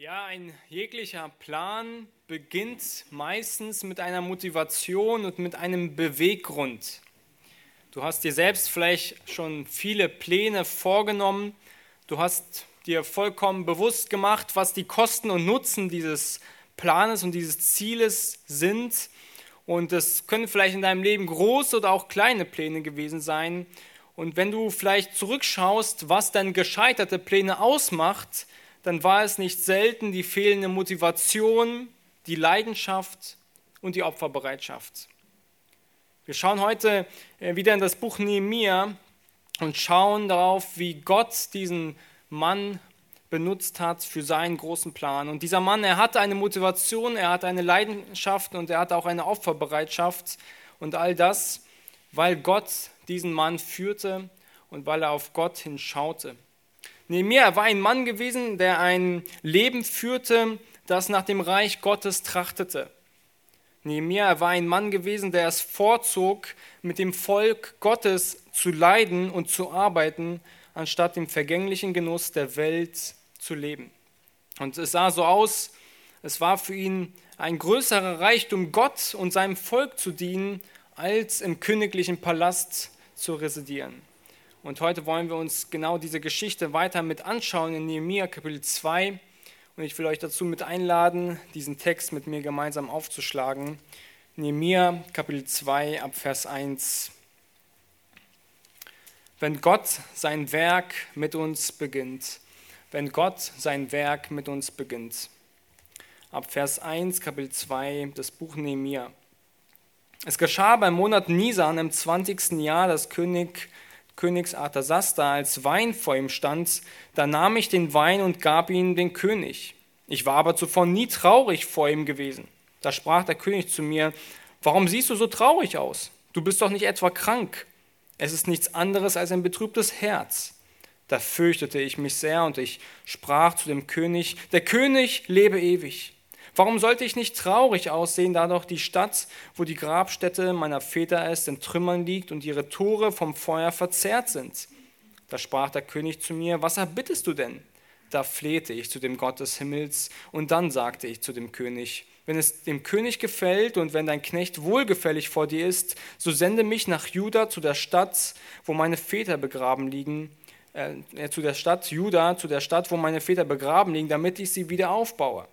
Ja, ein jeglicher Plan beginnt meistens mit einer Motivation und mit einem Beweggrund. Du hast dir selbst vielleicht schon viele Pläne vorgenommen. Du hast dir vollkommen bewusst gemacht, was die Kosten und Nutzen dieses Planes und dieses Zieles sind. Und es können vielleicht in deinem Leben große oder auch kleine Pläne gewesen sein. Und wenn du vielleicht zurückschaust, was dann gescheiterte Pläne ausmacht, dann war es nicht selten die fehlende Motivation, die Leidenschaft und die Opferbereitschaft. Wir schauen heute äh, wieder in das Buch Nehemiah und schauen darauf, wie Gott diesen Mann benutzt hat für seinen großen Plan. Und dieser Mann, er hatte eine Motivation, er hatte eine Leidenschaft und er hatte auch eine Opferbereitschaft und all das, weil Gott diesen Mann führte und weil er auf Gott hinschaute. Nehemiah war ein Mann gewesen, der ein Leben führte, das nach dem Reich Gottes trachtete. Nehemiah war ein Mann gewesen, der es vorzog, mit dem Volk Gottes zu leiden und zu arbeiten, anstatt im vergänglichen Genuss der Welt zu leben. Und es sah so aus, es war für ihn ein größerer Reichtum, Gott und seinem Volk zu dienen, als im königlichen Palast zu residieren. Und heute wollen wir uns genau diese Geschichte weiter mit anschauen in Nehemiah Kapitel 2. Und ich will euch dazu mit einladen, diesen Text mit mir gemeinsam aufzuschlagen. Nehemiah Kapitel 2 ab Vers 1. Wenn Gott sein Werk mit uns beginnt, wenn Gott sein Werk mit uns beginnt. Ab Vers 1, Kapitel 2, das Buch Nehemiah. Es geschah beim Monat Nisan im 20. Jahr, dass König Königs Arthasasta als Wein vor ihm stand, da nahm ich den Wein und gab ihn dem König. Ich war aber zuvor nie traurig vor ihm gewesen. Da sprach der König zu mir, warum siehst du so traurig aus? Du bist doch nicht etwa krank. Es ist nichts anderes als ein betrübtes Herz. Da fürchtete ich mich sehr und ich sprach zu dem König, der König lebe ewig. Warum sollte ich nicht traurig aussehen, da doch die Stadt, wo die Grabstätte meiner Väter ist, in Trümmern liegt und ihre Tore vom Feuer verzehrt sind? Da sprach der König zu mir, was erbittest du denn? Da flehte ich zu dem Gott des Himmels und dann sagte ich zu dem König, wenn es dem König gefällt und wenn dein Knecht wohlgefällig vor dir ist, so sende mich nach Juda zu der Stadt, wo meine Väter begraben liegen, äh, zu der Stadt Juda, zu der Stadt, wo meine Väter begraben liegen, damit ich sie wieder aufbaue.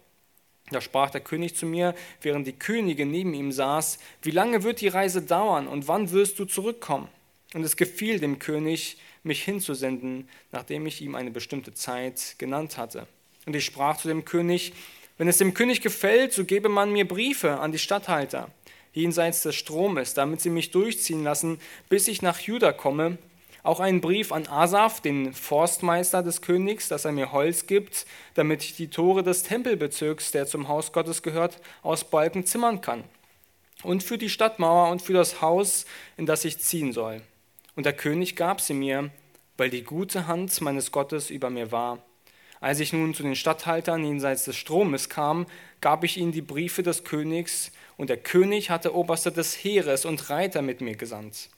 Da sprach der König zu mir, während die Königin neben ihm saß, wie lange wird die Reise dauern und wann wirst du zurückkommen? Und es gefiel dem König, mich hinzusenden, nachdem ich ihm eine bestimmte Zeit genannt hatte. Und ich sprach zu dem König, wenn es dem König gefällt, so gebe man mir Briefe an die Statthalter jenseits des Stromes, damit sie mich durchziehen lassen, bis ich nach Juda komme auch einen Brief an Asaf, den Forstmeister des Königs, dass er mir Holz gibt, damit ich die Tore des Tempelbezirks, der zum Haus Gottes gehört, aus Balken zimmern kann. Und für die Stadtmauer und für das Haus, in das ich ziehen soll. Und der König gab sie mir, weil die gute Hand meines Gottes über mir war. Als ich nun zu den Statthaltern jenseits des Stromes kam, gab ich ihnen die Briefe des Königs, und der König hatte Oberste des Heeres und Reiter mit mir gesandt.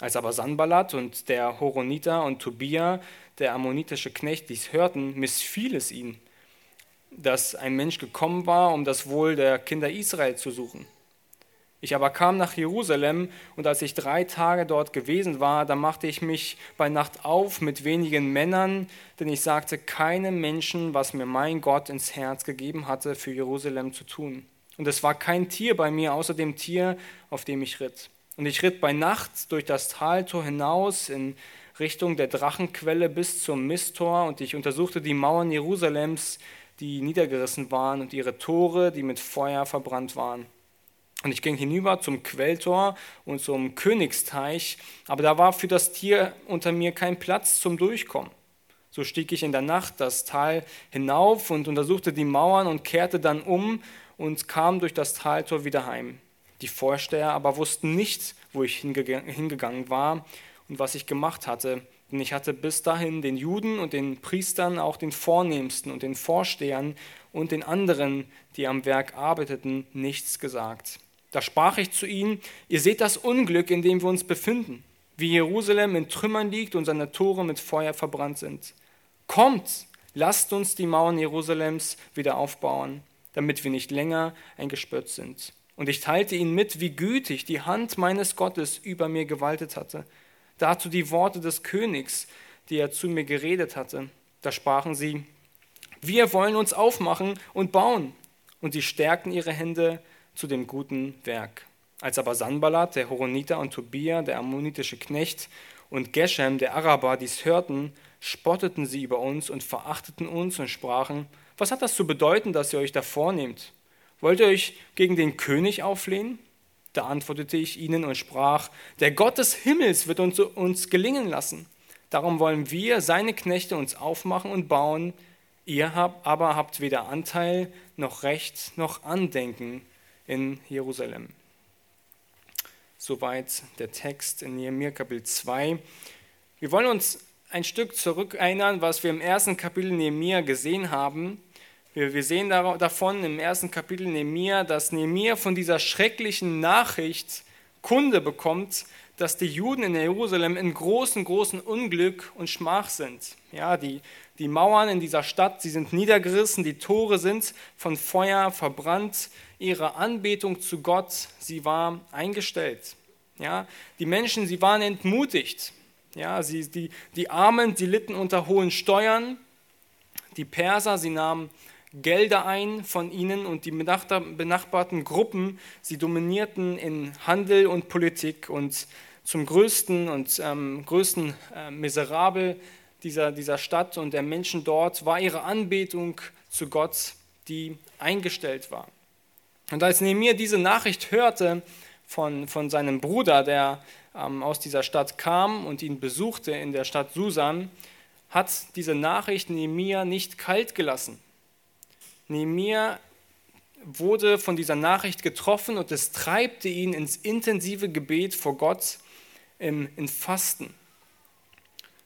Als aber Sanballat und der Horoniter und Tobia, der ammonitische Knecht, dies hörten, missfiel es ihnen, dass ein Mensch gekommen war, um das Wohl der Kinder Israel zu suchen. Ich aber kam nach Jerusalem und als ich drei Tage dort gewesen war, da machte ich mich bei Nacht auf mit wenigen Männern, denn ich sagte keinem Menschen, was mir mein Gott ins Herz gegeben hatte, für Jerusalem zu tun. Und es war kein Tier bei mir außer dem Tier, auf dem ich ritt. Und ich ritt bei Nacht durch das Taltor hinaus in Richtung der Drachenquelle bis zum Misttor und ich untersuchte die Mauern Jerusalems, die niedergerissen waren und ihre Tore, die mit Feuer verbrannt waren. Und ich ging hinüber zum Quelltor und zum Königsteich, aber da war für das Tier unter mir kein Platz zum Durchkommen. So stieg ich in der Nacht das Tal hinauf und untersuchte die Mauern und kehrte dann um und kam durch das Taltor wieder heim. Die Vorsteher aber wussten nicht, wo ich hingegangen war und was ich gemacht hatte, denn ich hatte bis dahin den Juden und den Priestern, auch den Vornehmsten und den Vorstehern und den anderen, die am Werk arbeiteten, nichts gesagt. Da sprach ich zu ihnen, ihr seht das Unglück, in dem wir uns befinden, wie Jerusalem in Trümmern liegt und seine Tore mit Feuer verbrannt sind. Kommt, lasst uns die Mauern Jerusalems wieder aufbauen, damit wir nicht länger ein Gespött sind. Und ich teilte ihnen mit, wie gütig die Hand meines Gottes über mir gewaltet hatte. Dazu die Worte des Königs, die er zu mir geredet hatte. Da sprachen sie, wir wollen uns aufmachen und bauen. Und sie stärkten ihre Hände zu dem guten Werk. Als aber Sanballat, der Horoniter und Tobia, der ammonitische Knecht, und Geshem, der Araber, dies hörten, spotteten sie über uns und verachteten uns und sprachen, was hat das zu bedeuten, dass ihr euch da vornehmt? Wollt ihr euch gegen den König auflehnen? Da antwortete ich ihnen und sprach, der Gott des Himmels wird uns, uns gelingen lassen. Darum wollen wir, seine Knechte, uns aufmachen und bauen. Ihr habt, aber habt weder Anteil noch Recht noch Andenken in Jerusalem. Soweit der Text in Nehemiah Kapitel 2. Wir wollen uns ein Stück zurück erinnern, was wir im ersten Kapitel Nehemiah gesehen haben. Wir, sehen davon im ersten Kapitel Nehemiah, dass Nehemiah von dieser schrecklichen Nachricht Kunde bekommt, dass die Juden in Jerusalem in großen, großen Unglück und Schmach sind. Ja, die, die Mauern in dieser Stadt, sie sind niedergerissen, die Tore sind von Feuer verbrannt, ihre Anbetung zu Gott, sie war eingestellt. Ja, die Menschen, sie waren entmutigt. Ja, sie, die, die Armen, sie litten unter hohen Steuern. Die Perser, sie nahmen Gelder ein von ihnen und die benachbarten Gruppen, sie dominierten in Handel und Politik und zum größten und ähm, größten äh, Miserabel dieser, dieser Stadt und der Menschen dort war ihre Anbetung zu Gott, die eingestellt war. Und als Nehemiah diese Nachricht hörte von, von seinem Bruder, der ähm, aus dieser Stadt kam und ihn besuchte in der Stadt Susan, hat diese Nachricht Nehemiah nicht kalt gelassen. Nehemiah wurde von dieser Nachricht getroffen und es treibte ihn ins intensive Gebet vor Gott im, in Fasten.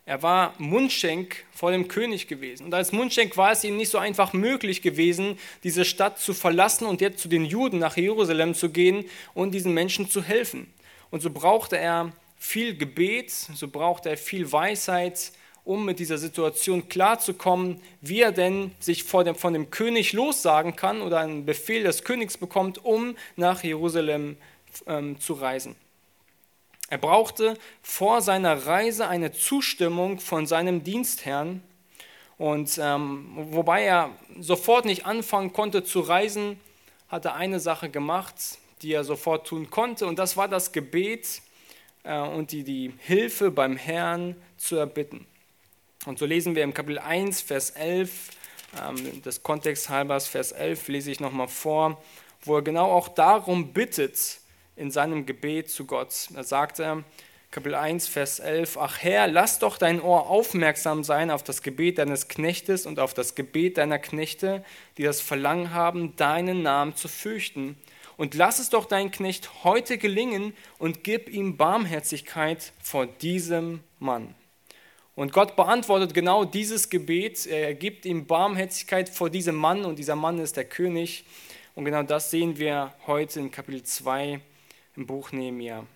Er war Mundschenk vor dem König gewesen. Und als Mundschenk war es ihm nicht so einfach möglich gewesen, diese Stadt zu verlassen und jetzt zu den Juden nach Jerusalem zu gehen und diesen Menschen zu helfen. Und so brauchte er viel Gebet, so brauchte er viel Weisheit, um mit dieser Situation klarzukommen, wie er denn sich dem, von dem König lossagen kann oder einen Befehl des Königs bekommt, um nach Jerusalem ähm, zu reisen. Er brauchte vor seiner Reise eine Zustimmung von seinem Dienstherrn. Und ähm, wobei er sofort nicht anfangen konnte zu reisen, hat er eine Sache gemacht, die er sofort tun konnte. Und das war das Gebet äh, und die, die Hilfe beim Herrn zu erbitten. Und so lesen wir im Kapitel 1, Vers 11, ähm, des Kontext halbers, Vers 11, lese ich nochmal vor, wo er genau auch darum bittet, in seinem Gebet zu Gott. Da sagt er, Kapitel 1, Vers 11, Ach Herr, lass doch dein Ohr aufmerksam sein auf das Gebet deines Knechtes und auf das Gebet deiner Knechte, die das Verlangen haben, deinen Namen zu fürchten. Und lass es doch dein Knecht heute gelingen und gib ihm Barmherzigkeit vor diesem Mann. Und Gott beantwortet genau dieses Gebet. Er gibt ihm Barmherzigkeit vor diesem Mann und dieser Mann ist der König. Und genau das sehen wir heute in Kapitel 2 im Buch Nehemiah.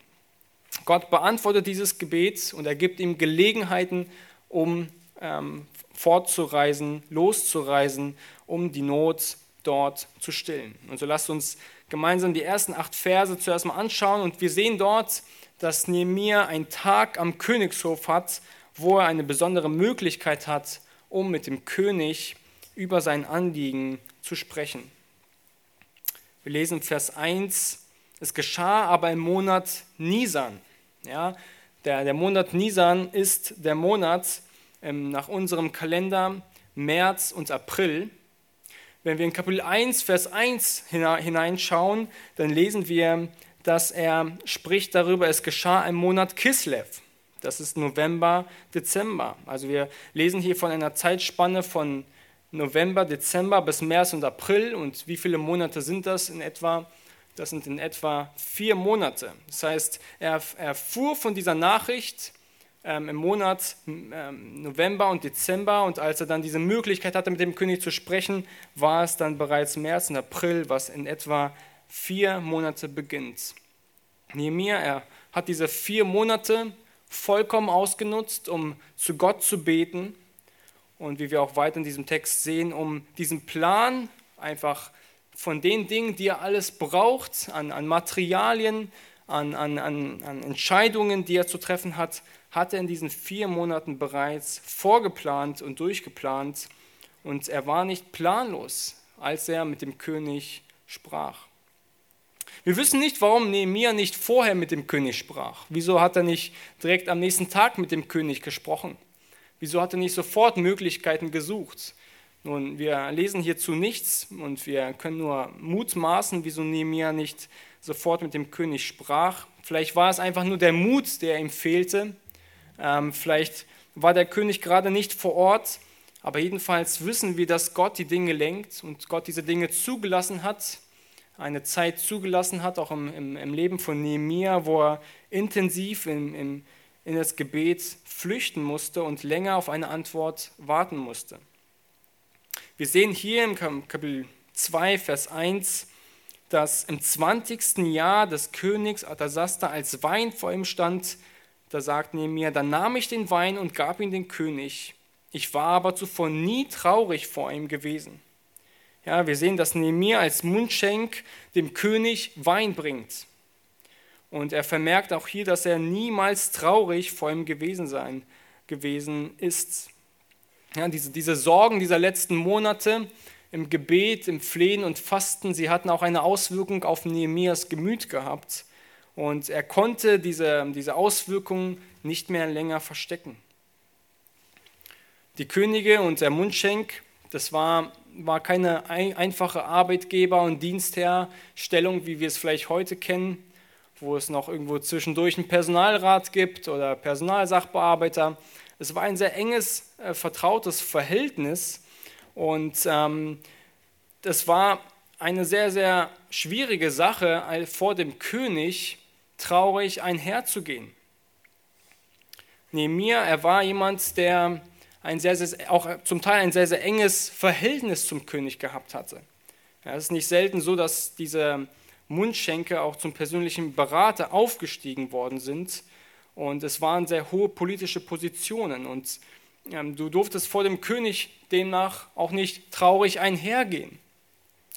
Gott beantwortet dieses Gebet und er gibt ihm Gelegenheiten, um ähm, fortzureisen, loszureisen, um die Not dort zu stillen. Und so lasst uns gemeinsam die ersten acht Verse zuerst mal anschauen und wir sehen dort, dass Nehemiah einen Tag am Königshof hat, wo er eine besondere Möglichkeit hat, um mit dem König über sein Anliegen zu sprechen. Wir lesen Vers 1 es geschah aber im Monat Nisan. Ja, der, der Monat Nisan ist der Monat ähm, nach unserem Kalender März und April. Wenn wir in Kapitel 1, Vers 1 hineinschauen, dann lesen wir, dass er spricht darüber, es geschah im Monat Kislev. Das ist November, Dezember. Also wir lesen hier von einer Zeitspanne von November, Dezember bis März und April. Und wie viele Monate sind das in etwa? Das sind in etwa vier Monate. Das heißt, er erfuhr von dieser Nachricht ähm, im Monat ähm, November und Dezember und als er dann diese Möglichkeit hatte, mit dem König zu sprechen, war es dann bereits März und April, was in etwa vier Monate beginnt. Nehemiah, er hat diese vier Monate vollkommen ausgenutzt, um zu Gott zu beten und wie wir auch weiter in diesem Text sehen, um diesen Plan einfach von den Dingen, die er alles braucht, an, an Materialien, an, an, an, an Entscheidungen, die er zu treffen hat, hat er in diesen vier Monaten bereits vorgeplant und durchgeplant. Und er war nicht planlos, als er mit dem König sprach. Wir wissen nicht, warum Nehemiah nicht vorher mit dem König sprach. Wieso hat er nicht direkt am nächsten Tag mit dem König gesprochen? Wieso hat er nicht sofort Möglichkeiten gesucht? Nun, wir lesen hierzu nichts und wir können nur mutmaßen, wieso Nehemiah nicht sofort mit dem König sprach. Vielleicht war es einfach nur der Mut, der ihm fehlte. Ähm, vielleicht war der König gerade nicht vor Ort. Aber jedenfalls wissen wir, dass Gott die Dinge lenkt und Gott diese Dinge zugelassen hat, eine Zeit zugelassen hat, auch im, im, im Leben von Nehemiah, wo er intensiv in, in, in das Gebet flüchten musste und länger auf eine Antwort warten musste. Wir sehen hier im Kapitel 2, Vers 1, dass im 20. Jahr des Königs Artasasta als Wein vor ihm stand, da sagt Nehemiah, dann nahm ich den Wein und gab ihn den König. Ich war aber zuvor nie traurig vor ihm gewesen. Ja, wir sehen, dass Nehemiah als Mundschenk dem König Wein bringt. Und er vermerkt auch hier, dass er niemals traurig vor ihm gewesen sein gewesen ist. Ja, diese, diese Sorgen dieser letzten Monate, im Gebet, im Flehen und Fasten, sie hatten auch eine Auswirkung auf Nehemias Gemüt gehabt. Und er konnte diese, diese Auswirkungen nicht mehr länger verstecken. Die Könige und der Mundschenk, das war, war keine einfache Arbeitgeber- und Dienstherstellung, wie wir es vielleicht heute kennen, wo es noch irgendwo zwischendurch einen Personalrat gibt oder Personalsachbearbeiter. Es war ein sehr enges, äh, vertrautes Verhältnis und ähm, das war eine sehr, sehr schwierige Sache, vor dem König traurig einherzugehen. Nehemiah, er war jemand, der ein sehr, sehr, auch zum Teil ein sehr, sehr enges Verhältnis zum König gehabt hatte. Ja, es ist nicht selten so, dass diese Mundschenke auch zum persönlichen Berater aufgestiegen worden sind. Und es waren sehr hohe politische Positionen. Und ähm, du durftest vor dem König demnach auch nicht traurig einhergehen.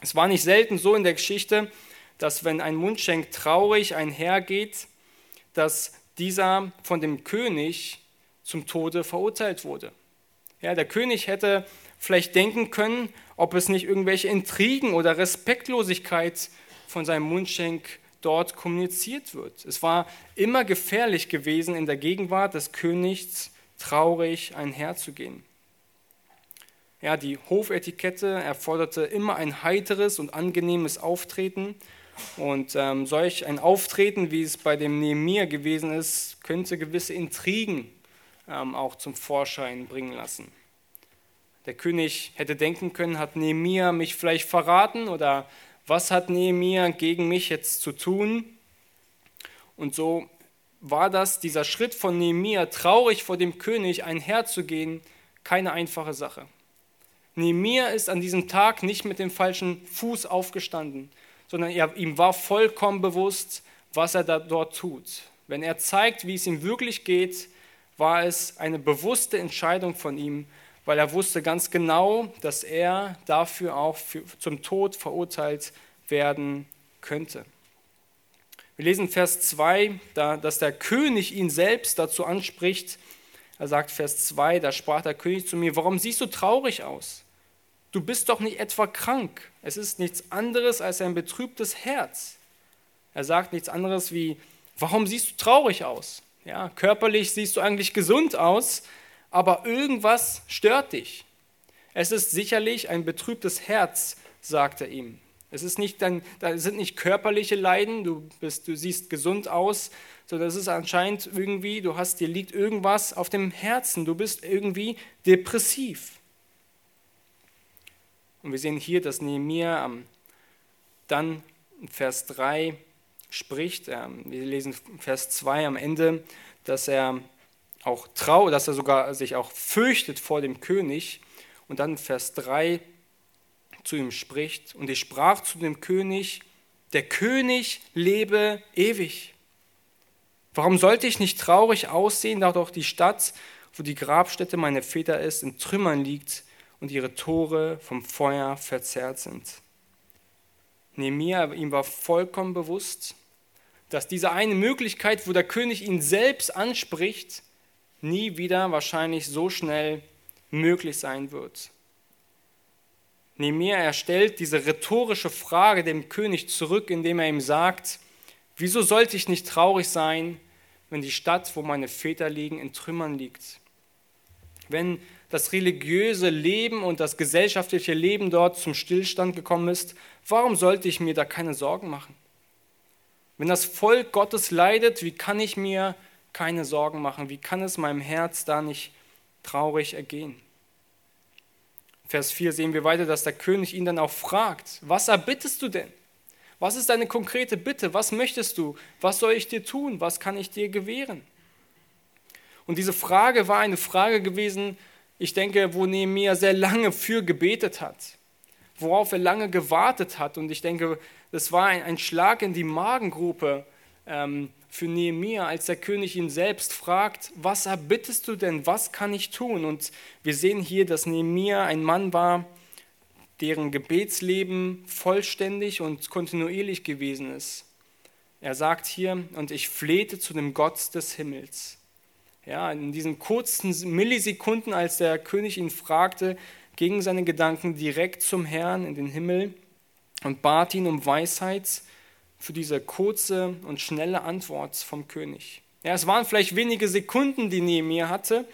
Es war nicht selten so in der Geschichte, dass wenn ein Mundschenk traurig einhergeht, dass dieser von dem König zum Tode verurteilt wurde. Ja, der König hätte vielleicht denken können, ob es nicht irgendwelche Intrigen oder Respektlosigkeit von seinem Mundschenk dort kommuniziert wird. Es war immer gefährlich gewesen, in der Gegenwart des Königs traurig einherzugehen. Ja, die Hofetikette erforderte immer ein heiteres und angenehmes Auftreten. Und ähm, solch ein Auftreten, wie es bei dem Nehemiah gewesen ist, könnte gewisse Intrigen auch zum Vorschein bringen lassen. Der König hätte denken können, hat Nehemiah mich vielleicht verraten oder was hat Nehemiah gegen mich jetzt zu tun? Und so war das, dieser Schritt von Nehemiah, traurig vor dem König einherzugehen, keine einfache Sache. Nehemiah ist an diesem Tag nicht mit dem falschen Fuß aufgestanden, sondern er, ihm war vollkommen bewusst, was er da dort tut. Wenn er zeigt, wie es ihm wirklich geht, war es eine bewusste Entscheidung von ihm, weil er wusste ganz genau, dass er dafür auch für, zum Tod verurteilt werden könnte. Wir lesen Vers 2, da, dass der König ihn selbst dazu anspricht. Er sagt Vers 2, da sprach der König zu mir, warum siehst du traurig aus? Du bist doch nicht etwa krank. Es ist nichts anderes als ein betrübtes Herz. Er sagt nichts anderes wie, warum siehst du traurig aus? Ja, körperlich siehst du eigentlich gesund aus, aber irgendwas stört dich. Es ist sicherlich ein betrübtes Herz, sagt er ihm. Es ist nicht dann, da sind nicht körperliche Leiden, du, bist, du siehst gesund aus, sondern es ist anscheinend irgendwie, du hast, dir liegt irgendwas auf dem Herzen, du bist irgendwie depressiv. Und wir sehen hier, dass Nehemiah dann in Vers 3 spricht, ähm, wir lesen Vers 2 am Ende, dass er auch trau, dass er sogar sich auch fürchtet vor dem König. Und dann Vers 3 zu ihm spricht. Und ich sprach zu dem König, der König lebe ewig. Warum sollte ich nicht traurig aussehen, da doch die Stadt wo die Grabstätte meiner Väter ist, in Trümmern liegt und ihre Tore vom Feuer verzerrt sind. Nehemiah, ihm war vollkommen bewusst, dass diese eine Möglichkeit, wo der König ihn selbst anspricht, nie wieder wahrscheinlich so schnell möglich sein wird. Nehemiah, er stellt diese rhetorische Frage dem König zurück, indem er ihm sagt, wieso sollte ich nicht traurig sein, wenn die Stadt, wo meine Väter liegen, in Trümmern liegt? Wenn das religiöse Leben und das gesellschaftliche Leben dort zum Stillstand gekommen ist, warum sollte ich mir da keine Sorgen machen? Wenn das Volk Gottes leidet, wie kann ich mir keine Sorgen machen? Wie kann es meinem Herz da nicht traurig ergehen? Vers 4 sehen wir weiter, dass der König ihn dann auch fragt, was erbittest du denn? Was ist deine konkrete Bitte? Was möchtest du? Was soll ich dir tun? Was kann ich dir gewähren? Und diese Frage war eine Frage gewesen, ich denke, wo Nehemiah sehr lange für gebetet hat, worauf er lange gewartet hat. Und ich denke, das war ein, ein Schlag in die Magengruppe ähm, für Nehemiah, als der König ihn selbst fragt, was erbittest du denn, was kann ich tun? Und wir sehen hier, dass Nehemiah ein Mann war, deren Gebetsleben vollständig und kontinuierlich gewesen ist. Er sagt hier, und ich flehte zu dem Gott des Himmels. Ja, in diesen kurzen Millisekunden, als der König ihn fragte, gingen seine Gedanken direkt zum Herrn in den Himmel und bat ihn um Weisheit für diese kurze und schnelle Antwort vom König. Ja, es waren vielleicht wenige Sekunden, die Nehemiah hatte,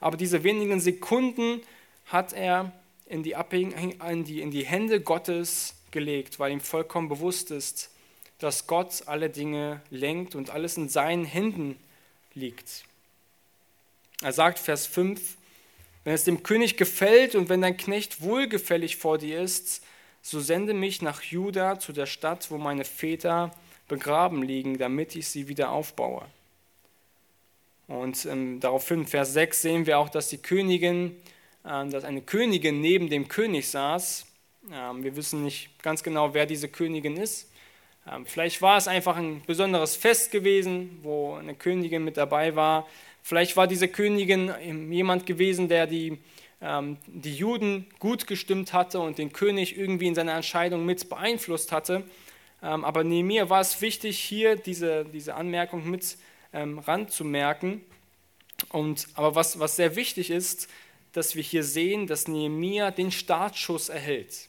aber diese wenigen Sekunden hat er in die, in die, in die Hände Gottes gelegt, weil ihm vollkommen bewusst ist, dass Gott alle Dinge lenkt und alles in seinen Händen liegt. Er sagt, Vers 5, wenn es dem König gefällt und wenn dein Knecht wohlgefällig vor dir ist, so sende mich nach Juda zu der Stadt, wo meine Väter begraben liegen, damit ich sie wieder aufbaue. Und ähm, daraufhin, Vers 6, sehen wir auch, dass die Königin, äh, dass eine Königin neben dem König saß. Ähm, wir wissen nicht ganz genau, wer diese Königin ist. Ähm, vielleicht war es einfach ein besonderes Fest gewesen, wo eine Königin mit dabei war. Vielleicht war diese Königin jemand gewesen, der die, ähm, die Juden gut gestimmt hatte und den König irgendwie in seiner Entscheidung mit beeinflusst hatte. Ähm, aber Nehemiah war es wichtig, hier diese, diese Anmerkung mit ähm, ranzumerken. Und, aber was, was sehr wichtig ist, dass wir hier sehen, dass Nehemiah den Startschuss erhält.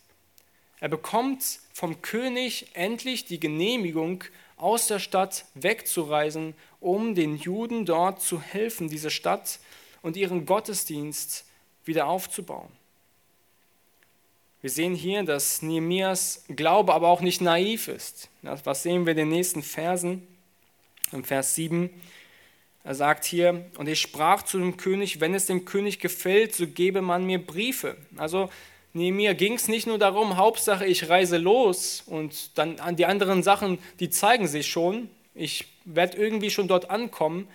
Er bekommt vom König endlich die Genehmigung, aus der Stadt wegzureisen, um den Juden dort zu helfen, diese Stadt und ihren Gottesdienst wieder aufzubauen. Wir sehen hier, dass Nehemias Glaube aber auch nicht naiv ist. Was sehen wir in den nächsten Versen? Im Vers 7, er sagt hier, und ich sprach zu dem König, wenn es dem König gefällt, so gebe man mir Briefe. Also Nehemiah ging es nicht nur darum, Hauptsache ich reise los und dann an die anderen Sachen, die zeigen sich schon. Ich werde irgendwie schon dort ankommen.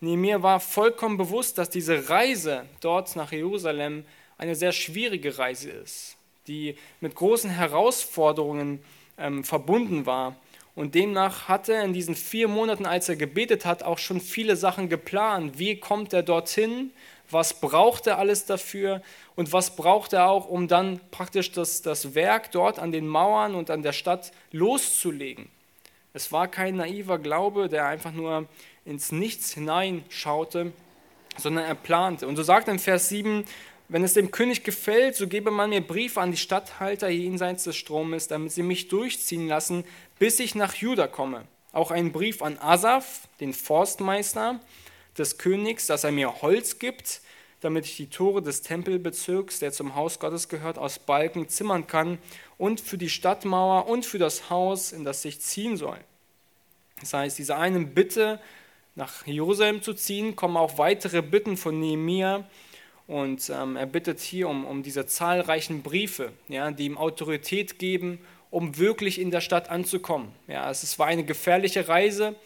Nehemiah war vollkommen bewusst, dass diese Reise dort nach Jerusalem eine sehr schwierige Reise ist, die mit großen Herausforderungen ähm, verbunden war. Und demnach hat er in diesen vier Monaten, als er gebetet hat, auch schon viele Sachen geplant. Wie kommt er dorthin? was braucht er alles dafür und was braucht er auch, um dann praktisch das, das Werk dort an den Mauern und an der Stadt loszulegen. Es war kein naiver Glaube, der einfach nur ins Nichts hineinschaute, sondern er plante. Und so sagt er in Vers 7, wenn es dem König gefällt, so gebe man mir Briefe an die Statthalter jenseits des Stromes, damit sie mich durchziehen lassen, bis ich nach Juda komme. Auch einen Brief an Asaf, den Forstmeister, des Königs, dass er mir Holz gibt, damit ich die Tore des Tempelbezirks, der zum Haus Gottes gehört, aus Balken zimmern kann und für die Stadtmauer und für das Haus, in das ich ziehen soll. Das heißt, diese eine Bitte, nach Jerusalem zu ziehen, kommen auch weitere Bitten von Nehemiah. Und ähm, er bittet hier um, um diese zahlreichen Briefe, ja, die ihm Autorität geben, um wirklich in der Stadt anzukommen. Ja, es war eine gefährliche Reise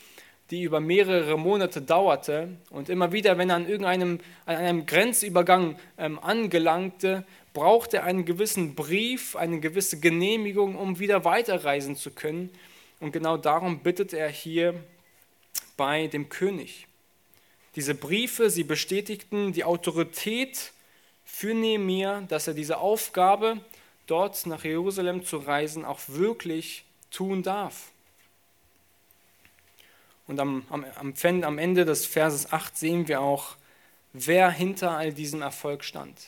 die über mehrere Monate dauerte. Und immer wieder, wenn er an irgendeinem an einem Grenzübergang ähm, angelangte, brauchte er einen gewissen Brief, eine gewisse Genehmigung, um wieder weiterreisen zu können. Und genau darum bittet er hier bei dem König. Diese Briefe, sie bestätigten die Autorität für Nehemiah, dass er diese Aufgabe, dort nach Jerusalem zu reisen, auch wirklich tun darf. Und am, am, am Ende des Verses 8 sehen wir auch, wer hinter all diesem Erfolg stand.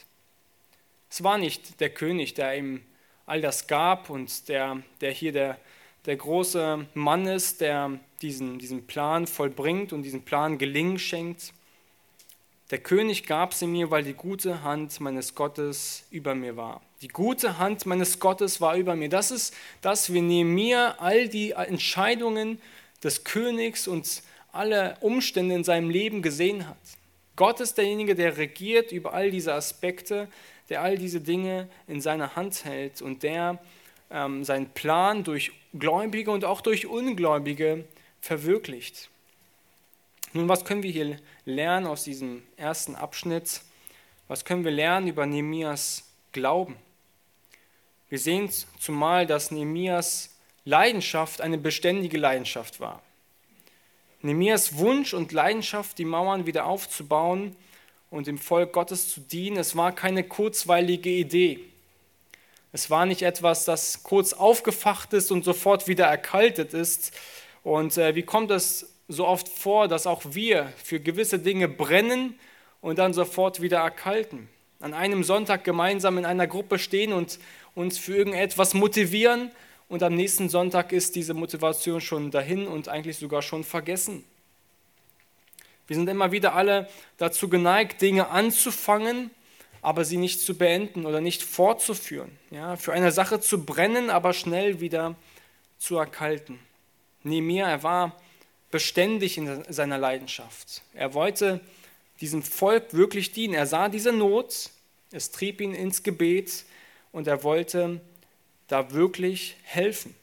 Es war nicht der König, der ihm all das gab und der, der hier der, der große Mann ist, der diesen, diesen Plan vollbringt und diesen Plan Gelingen schenkt. Der König gab sie mir, weil die gute Hand meines Gottes über mir war. Die gute Hand meines Gottes war über mir. Das ist das, wie mir all die Entscheidungen des Königs und alle Umstände in seinem Leben gesehen hat. Gott ist derjenige, der regiert über all diese Aspekte, der all diese Dinge in seiner Hand hält und der ähm, seinen Plan durch Gläubige und auch durch Ungläubige verwirklicht. Nun, was können wir hier lernen aus diesem ersten Abschnitt? Was können wir lernen über Nehemias Glauben? Wir sehen zumal, dass Nehemias Leidenschaft eine beständige Leidenschaft war. Nehemias Wunsch und Leidenschaft, die Mauern wieder aufzubauen und dem Volk Gottes zu dienen, es war keine kurzweilige Idee. Es war nicht etwas, das kurz aufgefacht ist und sofort wieder erkaltet ist. Und äh, wie kommt es so oft vor, dass auch wir für gewisse Dinge brennen und dann sofort wieder erkalten? An einem Sonntag gemeinsam in einer Gruppe stehen und uns für irgendetwas motivieren und am nächsten Sonntag ist diese Motivation schon dahin und eigentlich sogar schon vergessen. Wir sind immer wieder alle dazu geneigt, Dinge anzufangen aber sie nicht zu beenden oder nicht fortzuführen. Ja, für eine Sache zu brennen, aber schnell wieder zu erkalten. Nehemiah, er war beständig in seiner Leidenschaft. Er wollte diesem Volk wirklich dienen. Er sah diese Not, es trieb ihn ins Gebet und er wollte da wirklich helfen.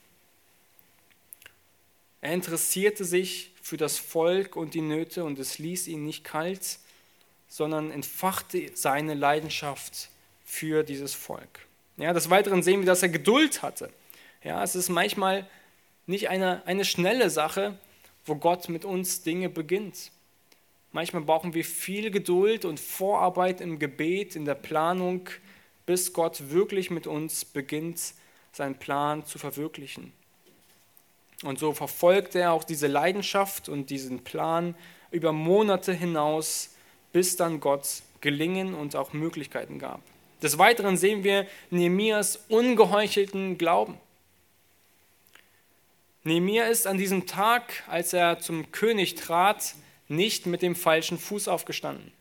Er interessierte sich für das Volk und die Nöte und es ließ ihn nicht kalt, sondern entfachte seine Leidenschaft für dieses Volk. Ja, des Weiteren sehen wir, dass er Geduld hatte. Ja, es ist manchmal nicht eine, eine schnelle Sache, wo Gott mit uns Dinge beginnt. Manchmal brauchen wir viel Geduld und Vorarbeit im Gebet, in der Planung, bis Gott wirklich mit uns beginnt, seinen Plan zu verwirklichen. Und so verfolgt er auch diese Leidenschaft und diesen Plan über Monate hinaus bis dann Gott Gelingen und auch Möglichkeiten gab. Des Weiteren sehen wir Nehemias ungeheuchelten Glauben. Nehemia ist an diesem Tag, als er zum König trat, nicht mit dem falschen Fuß aufgestanden.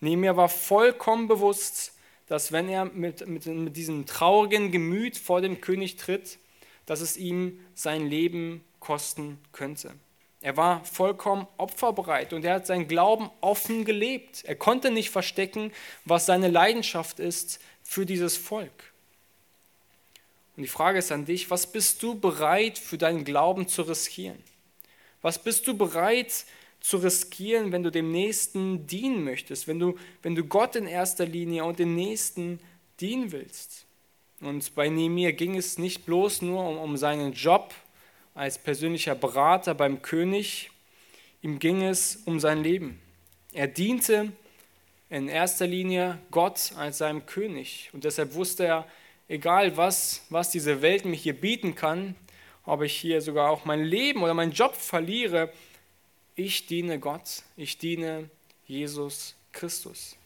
Nehemia war vollkommen bewusst, dass wenn er mit, mit, mit diesem traurigen Gemüt vor dem König tritt, dass es ihm sein Leben kosten könnte. Er war vollkommen opferbereit und er hat seinen Glauben offen gelebt. Er konnte nicht verstecken, was seine Leidenschaft ist für dieses Volk. Und die Frage ist an dich, was bist du bereit für deinen Glauben zu riskieren? Was bist du bereit zu riskieren, wenn du dem Nächsten dienen möchtest, wenn du, wenn du Gott in erster Linie und dem Nächsten dienen willst? Und bei Nehemiah ging es nicht bloß nur um, um seinen Job, als persönlicher Berater beim König. Ihm ging es um sein Leben. Er diente in erster Linie Gott als seinem König. Und deshalb wusste er, egal was, was diese Welt mir hier bieten kann, ob ich hier sogar auch mein Leben oder meinen Job verliere, ich diene Gott, ich diene Jesus Christus.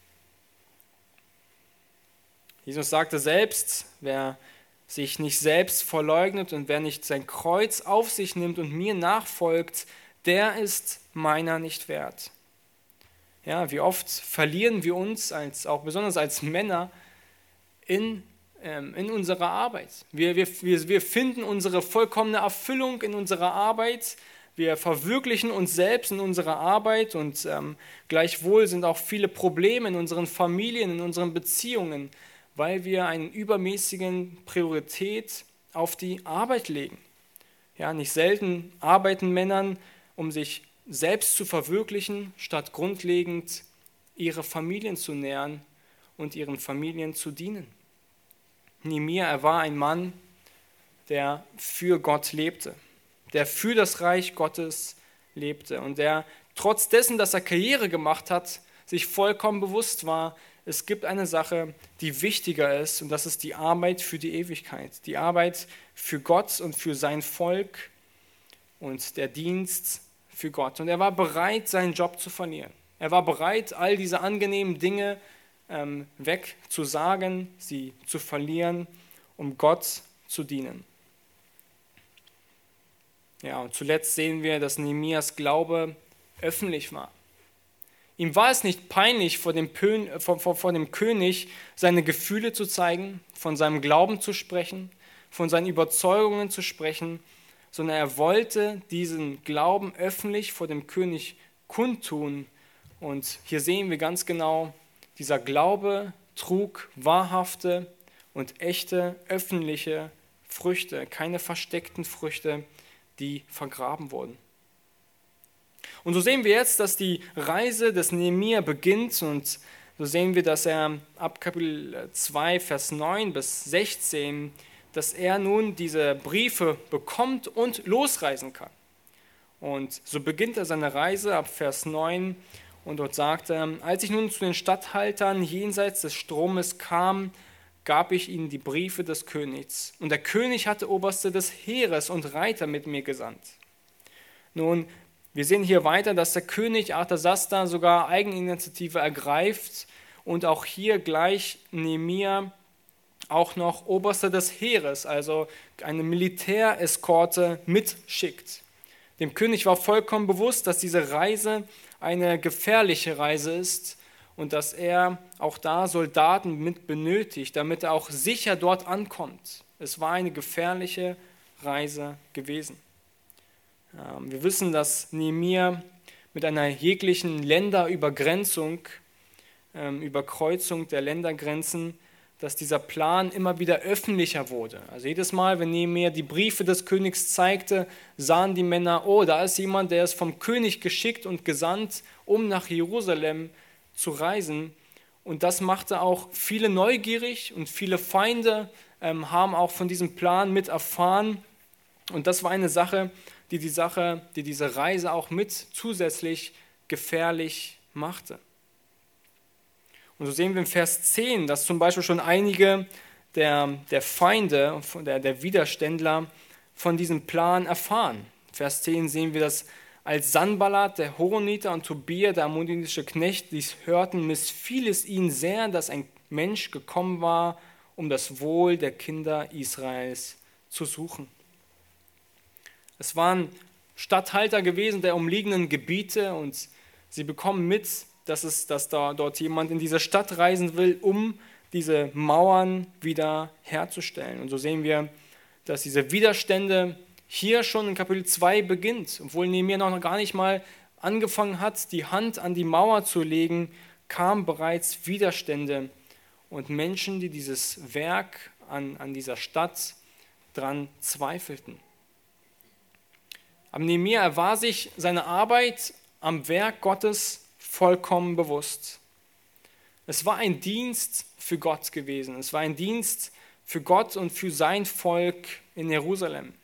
Jesus sagte selbst, wer sich nicht selbst verleugnet und wer nicht sein Kreuz auf sich nimmt und mir nachfolgt, der ist meiner nicht wert. Ja, wie oft verlieren wir uns, als, auch besonders als Männer, in, ähm, in unserer Arbeit. Wir, wir, wir finden unsere vollkommene Erfüllung in unserer Arbeit. Wir verwirklichen uns selbst in unserer Arbeit und ähm, gleichwohl sind auch viele Probleme in unseren Familien, in unseren Beziehungen weil wir einen übermäßigen Priorität auf die Arbeit legen. Ja, nicht selten arbeiten Männern, um sich selbst zu verwirklichen, statt grundlegend ihre Familien zu nähern und ihren Familien zu dienen. Nehemiah, er war ein Mann, der für Gott lebte, der für das Reich Gottes lebte und der trotz dessen, dass er Karriere gemacht hat, sich vollkommen bewusst war, es gibt eine Sache, die wichtiger ist, und das ist die Arbeit für die Ewigkeit, die Arbeit für Gott und für sein Volk und der Dienst für Gott. Und er war bereit, seinen Job zu verlieren. Er war bereit, all diese angenehmen Dinge ähm, wegzusagen, sie zu verlieren, um Gott zu dienen. Ja, und zuletzt sehen wir, dass Nehemias Glaube öffentlich war. Ihm war es nicht peinlich, vor dem, vor, vor, vor dem König seine Gefühle zu zeigen, von seinem Glauben zu sprechen, von seinen Überzeugungen zu sprechen, sondern er wollte diesen Glauben öffentlich vor dem König kundtun. Und hier sehen wir ganz genau, dieser Glaube trug wahrhafte und echte öffentliche Früchte, keine versteckten Früchte, die vergraben wurden. Und so sehen wir jetzt, dass die Reise des Nehemiah beginnt und so sehen wir, dass er ab Kapitel 2, Vers 9 bis 16, dass er nun diese Briefe bekommt und losreisen kann. Und so beginnt er seine Reise ab Vers 9 und dort sagt er, als ich nun zu den Statthaltern jenseits des Stromes kam, gab ich ihnen die Briefe des Königs. Und der König hatte Oberste des Heeres und Reiter mit mir gesandt. Nun, wir sehen hier weiter, dass der König Arthasasta sogar Eigeninitiative ergreift und auch hier gleich Nehemiah auch noch Oberste des Heeres, also eine Militäreskorte mitschickt. Dem König war vollkommen bewusst, dass diese Reise eine gefährliche Reise ist und dass er auch da Soldaten mit benötigt, damit er auch sicher dort ankommt. Es war eine gefährliche Reise gewesen. Ähm, wir wissen, dass Nehemiah mit einer jeglichen Länderübergrenzung, ähm, Überkreuzung der Ländergrenzen, dass dieser Plan immer wieder öffentlicher wurde. Also jedes Mal, wenn Nehemiah die Briefe des Königs zeigte, sahen die Männer, oh, da ist jemand, der ist vom König geschickt und gesandt, um nach Jerusalem zu reisen. Und das machte auch viele neugierig und viele Feinde ähm, haben auch von diesem Plan mit erfahren. Und das war eine Sache, die die Sache, die diese Reise auch mit zusätzlich gefährlich machte. Und so sehen wir im Vers 10, dass zum Beispiel schon einige der, der Feinde, der, der Widerständler von diesem Plan erfahren. Vers 10 sehen wir, dass als Sanballat, der Horoniter und Tobia, der ammonitische Knecht, dies hörten, missfiel es ihnen sehr, dass ein Mensch gekommen war, um das Wohl der Kinder Israels zu suchen. Es waren Statthalter gewesen der umliegenden Gebiete und sie bekommen mit, dass, es, dass da, dort jemand in diese Stadt reisen will, um diese Mauern wieder herzustellen. Und so sehen wir, dass diese Widerstände hier schon in Kapitel 2 beginnt, obwohl Nehemiah noch gar nicht mal angefangen hat, die Hand an die Mauer zu legen, kamen bereits Widerstände und Menschen, die dieses Werk an, an dieser Stadt dran zweifelten. Aber Nehemiah war sich seine Arbeit am Werk Gottes vollkommen bewusst. Es war ein Dienst für Gott gewesen. Es war ein Dienst für Gott und für sein Volk in Jerusalem.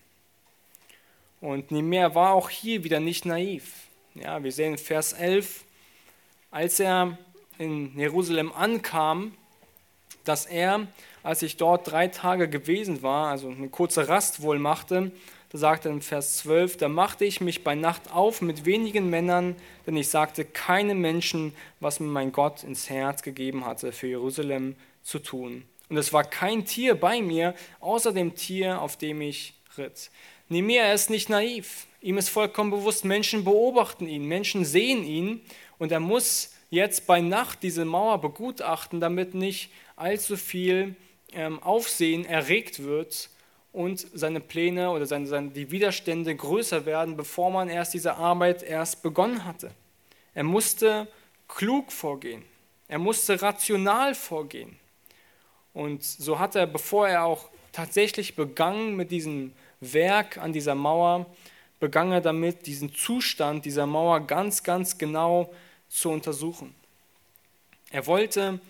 Und Nehemiah war auch hier wieder nicht naiv. Ja, wir sehen in Vers 11, als er in Jerusalem ankam, dass er, als ich dort drei Tage gewesen war, also eine kurze Rast wohl machte, da sagt er in Vers 12, da machte ich mich bei Nacht auf mit wenigen Männern, denn ich sagte keinem Menschen, was mir mein Gott ins Herz gegeben hatte, für Jerusalem zu tun. Und es war kein Tier bei mir, außer dem Tier, auf dem ich ritt. Nehemiah ist nicht naiv. Ihm ist vollkommen bewusst, Menschen beobachten ihn, Menschen sehen ihn und er muss jetzt bei Nacht diese Mauer begutachten, damit nicht allzu viel ähm, Aufsehen erregt wird und seine Pläne oder seine, seine, die Widerstände größer werden, bevor man erst diese Arbeit erst begonnen hatte. Er musste klug vorgehen. Er musste rational vorgehen. Und so hat er, bevor er auch tatsächlich begann mit diesem Werk an dieser Mauer, begann er damit, diesen Zustand dieser Mauer ganz, ganz genau zu untersuchen. Er wollte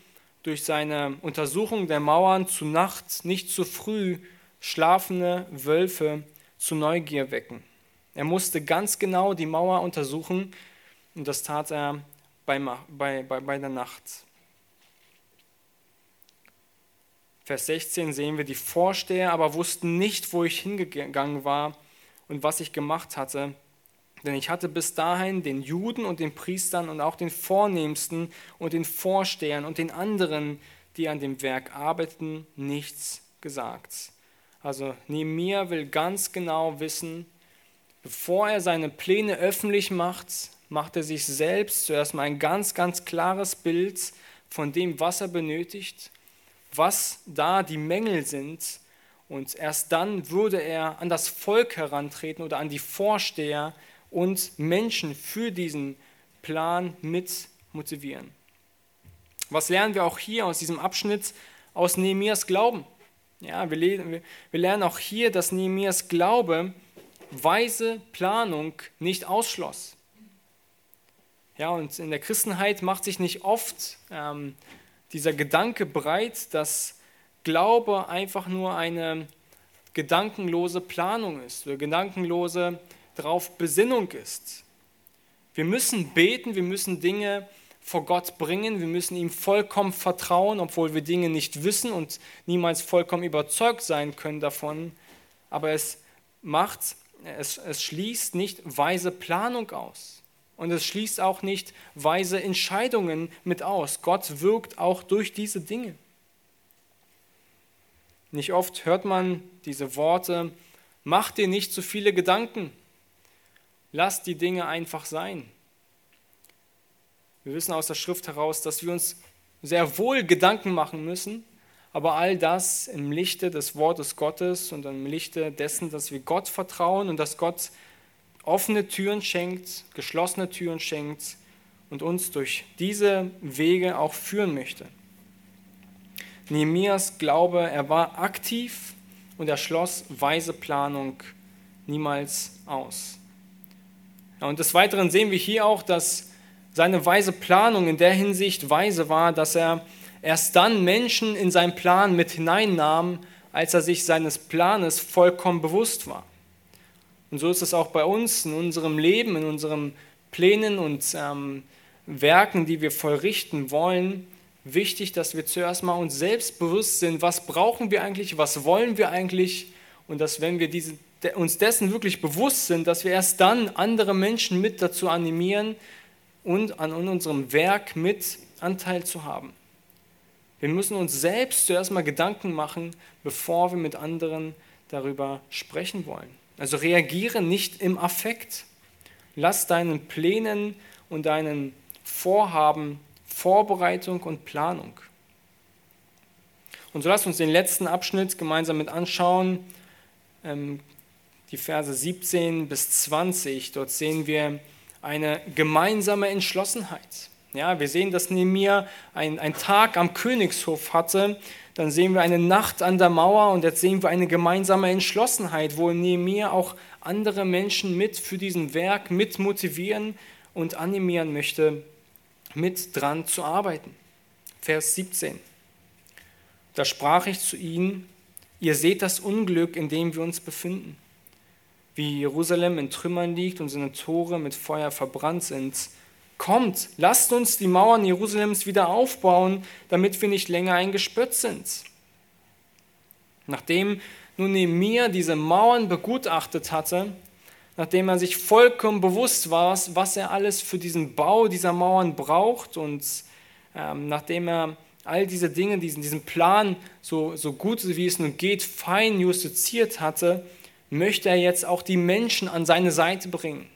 durch seine Untersuchung der Mauern zu Nacht nicht zu früh schlafende Wölfe zu Neugier wecken. Er musste ganz genau die Mauer untersuchen Und das tat er bei, bei, bei, bei der Nacht. Vers 16 sehen wir, die Vorsteher aber wussten nicht, wo ich hingegangen war und was ich gemacht hatte. Denn ich hatte bis dahin den Juden und den Priestern und auch den Vornehmsten und den Vorstehern und den anderen, die an dem Werk arbeiten, nichts gesagt. Also Nehemiah will ganz genau wissen, bevor er seine Pläne öffentlich macht, macht er sich selbst zuerst mal ein ganz, ganz klares Bild von dem, was er benötigt, was da die Mängel sind. Und erst dann würde er an das Volk herantreten oder an die Vorsteher und Menschen für diesen Plan mit motivieren. Was lernen wir auch hier aus diesem Abschnitt aus Nehemias Glauben? Ja, wir, wir lernen auch hier, dass Nehemias Glaube weise Planung nicht ausschloss. Ja, und in der Christenheit macht sich nicht oft ähm, dieser Gedanke breit, dass Glaube einfach nur eine gedankenlose Planung ist oder gedankenlose darauf Besinnung ist. Wir müssen beten, wir müssen Dinge vor Gott bringen, wir müssen ihm vollkommen vertrauen, obwohl wir Dinge nicht wissen und niemals vollkommen überzeugt sein können davon. Aber es macht, es, es schließt nicht weise Planung aus. Und es schließt auch nicht weise Entscheidungen mit aus. Gott wirkt auch durch diese Dinge. Nicht oft hört man diese Worte, mach dir nicht zu viele Gedanken, lass die Dinge einfach sein. Wir wissen aus der Schrift heraus, dass wir uns sehr wohl Gedanken machen müssen, aber all das im Lichte des Wortes Gottes und im Lichte dessen, dass wir Gott vertrauen und dass Gott offene Türen schenkt, geschlossene Türen schenkt und uns durch diese Wege auch führen möchte. Nehemias Glaube, er war aktiv und er schloss weise Planung niemals aus. Und des Weiteren sehen wir hier auch, dass seine weise Planung in der Hinsicht weise war, dass er erst dann Menschen in seinen Plan mit hineinnahm, als er sich seines Planes vollkommen bewusst war. Und so ist es auch bei uns in unserem Leben, in unseren Plänen und ähm, Werken, die wir vollrichten wollen, wichtig, dass wir zuerst mal uns selbst bewusst sind, was brauchen wir eigentlich, was wollen wir eigentlich und dass wenn wir diese, uns dessen wirklich bewusst sind, dass wir erst dann andere Menschen mit dazu animieren und an unserem Werk mit Anteil zu haben. Wir müssen uns selbst zuerst mal Gedanken machen, bevor wir mit anderen darüber sprechen wollen. Also reagiere nicht im Affekt. Lass deinen Plänen und deinen Vorhaben Vorbereitung und Planung. Und so lasst uns den letzten Abschnitt gemeinsam mit anschauen, ähm, die Verse 17 bis 20. Dort sehen wir eine gemeinsame Entschlossenheit. Ja, wir sehen, dass Nehemiah einen Tag am Königshof hatte dann sehen wir eine Nacht an der Mauer und jetzt sehen wir eine gemeinsame Entschlossenheit, wo Nehemiah auch andere Menschen mit für diesen Werk mit motivieren und animieren möchte, mit dran zu arbeiten. Vers 17. Da sprach ich zu ihnen, ihr seht das Unglück, in dem wir uns befinden. Wie Jerusalem in Trümmern liegt und seine Tore mit Feuer verbrannt sind, Kommt, lasst uns die Mauern Jerusalems wieder aufbauen, damit wir nicht länger ein Gespött sind. Nachdem nun Nehemiah diese Mauern begutachtet hatte, nachdem er sich vollkommen bewusst war, was er alles für diesen Bau dieser Mauern braucht und ähm, nachdem er all diese Dinge, diesen, diesen Plan so, so gut wie es nun geht, fein justiziert hatte, möchte er jetzt auch die Menschen an seine Seite bringen.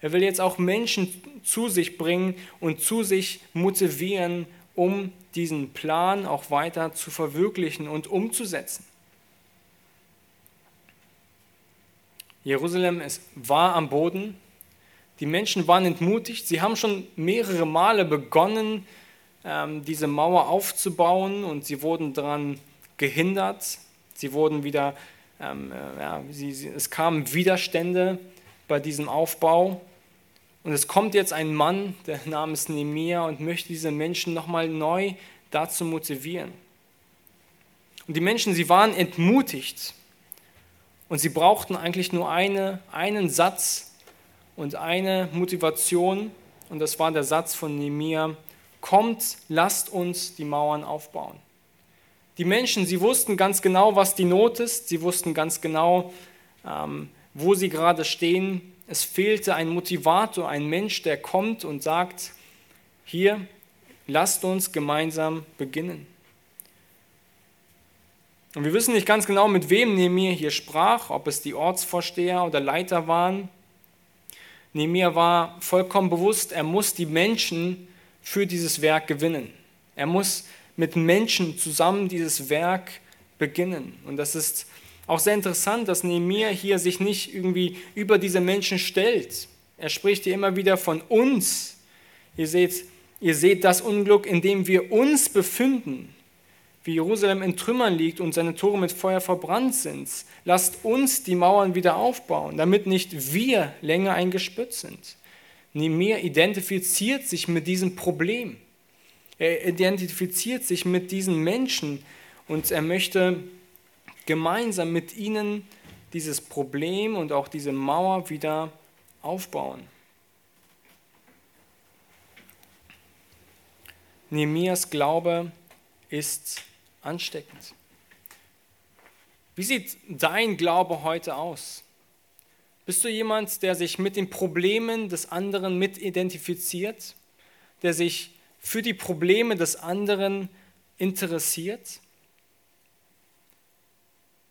Er will jetzt auch Menschen zu sich bringen und zu sich motivieren, um diesen Plan auch weiter zu verwirklichen und umzusetzen. Jerusalem ist, war am Boden. Die Menschen waren entmutigt. Sie haben schon mehrere Male begonnen, ähm, diese Mauer aufzubauen und sie wurden daran gehindert. Sie wurden wieder, ähm, äh, ja, sie, es kamen Widerstände bei diesem Aufbau. Und es kommt jetzt ein Mann, der namens Nehemiah, und möchte diese Menschen nochmal neu dazu motivieren. Und die Menschen, sie waren entmutigt. Und sie brauchten eigentlich nur eine, einen Satz und eine Motivation, und das war der Satz von Nehemiah, kommt, lasst uns die Mauern aufbauen. Die Menschen, sie wussten ganz genau, was die Not ist, sie wussten ganz genau, ähm, wo sie gerade stehen. Es fehlte ein Motivator, ein Mensch, der kommt und sagt, hier, lasst uns gemeinsam beginnen. Und wir wissen nicht ganz genau, mit wem Nehemiah hier sprach, ob es die Ortsvorsteher oder Leiter waren. Nehemiah war vollkommen bewusst, er muss die Menschen für dieses Werk gewinnen. Er muss mit Menschen zusammen dieses Werk beginnen. Und das ist auch sehr interessant, dass Nehemiah hier sich nicht irgendwie über diese Menschen stellt. Er spricht hier immer wieder von uns. Ihr seht, ihr seht das Unglück, in dem wir uns befinden, wie Jerusalem in Trümmern liegt und seine Tore mit Feuer verbrannt sind. Lasst uns die Mauern wieder aufbauen, damit nicht wir länger ein Gespött sind. Nehemiah identifiziert sich mit diesem Problem. Er identifiziert sich mit diesen Menschen und er möchte gemeinsam mit ihnen dieses Problem und auch diese Mauer wieder aufbauen. Nehemias Glaube ist ansteckend. Wie sieht dein Glaube heute aus? Bist du jemand, der sich mit den Problemen des anderen mit identifiziert, der sich für die Probleme des anderen interessiert?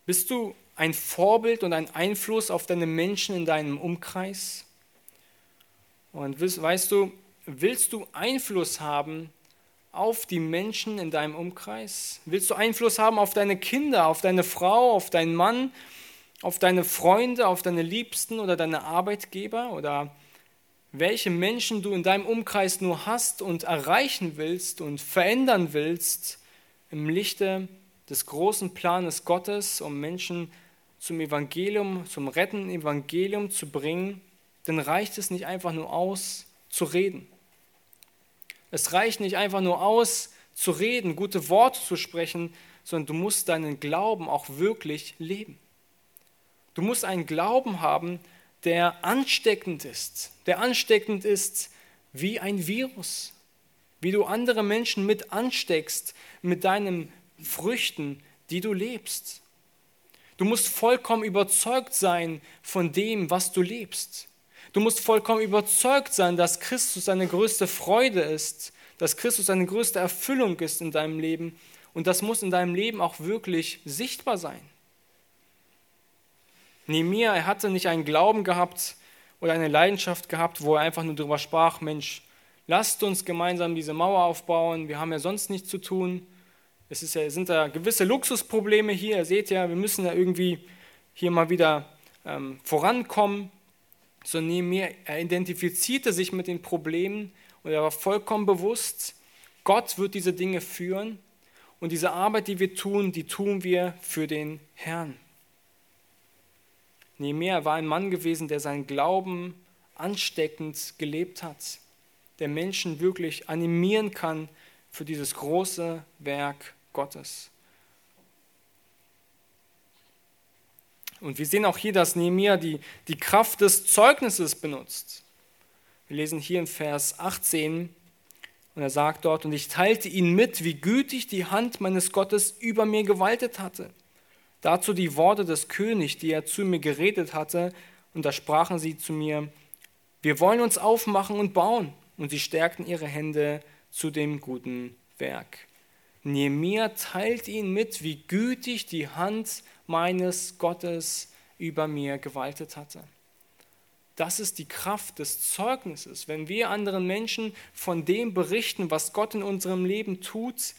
Bist du ein Vorbild und ein Einfluss auf deine Menschen in deinem Umkreis? Und weißt du, willst du Einfluss haben auf die Menschen in deinem Umkreis? Willst du Einfluss haben auf deine Kinder, auf deine Frau, auf deinen Mann, auf deine Freunde, auf deine Liebsten oder deine Arbeitgeber oder welche Menschen du in deinem Umkreis nur hast und erreichen willst und verändern willst im Lichte des großen Planes Gottes, um Menschen zum Evangelium, zum rettenden Evangelium zu bringen, dann reicht es nicht einfach nur aus, zu reden. Es reicht nicht einfach nur aus, zu reden, gute Worte zu sprechen, sondern du musst deinen Glauben auch wirklich leben. Du musst einen Glauben haben, der ansteckend ist, der ansteckend ist wie ein Virus, wie du andere Menschen mit ansteckst mit deinen Früchten, die du lebst. Du musst vollkommen überzeugt sein von dem, was du lebst. Du musst vollkommen überzeugt sein, dass Christus deine größte Freude ist, dass Christus deine größte Erfüllung ist in deinem Leben und das muss in deinem Leben auch wirklich sichtbar sein. Nehemiah, er hatte nicht einen Glauben gehabt oder eine Leidenschaft gehabt, wo er einfach nur darüber sprach, Mensch, lasst uns gemeinsam diese Mauer aufbauen, wir haben ja sonst nichts zu tun. Es ist ja, sind da gewisse Luxusprobleme hier, ihr seht ja, wir müssen da irgendwie hier mal wieder ähm, vorankommen. So Nehemiah, er identifizierte sich mit den Problemen und er war vollkommen bewusst, Gott wird diese Dinge führen und diese Arbeit, die wir tun, die tun wir für den Herrn. Nehemiah war ein Mann gewesen, der seinen Glauben ansteckend gelebt hat, der Menschen wirklich animieren kann für dieses große Werk Gottes. Und wir sehen auch hier, dass Nehemiah die, die Kraft des Zeugnisses benutzt. Wir lesen hier in Vers 18 und er sagt dort, und ich teilte ihnen mit, wie gütig die Hand meines Gottes über mir gewaltet hatte Dazu die Worte des Königs, die er zu mir geredet hatte, und da sprachen sie zu mir, wir wollen uns aufmachen und bauen. Und sie stärkten ihre Hände zu dem guten Werk. Nehemiah teilt ihnen mit, wie gütig die Hand meines Gottes über mir gewaltet hatte. Das ist die Kraft des Zeugnisses. Wenn wir anderen Menschen von dem berichten, was Gott in unserem Leben tut,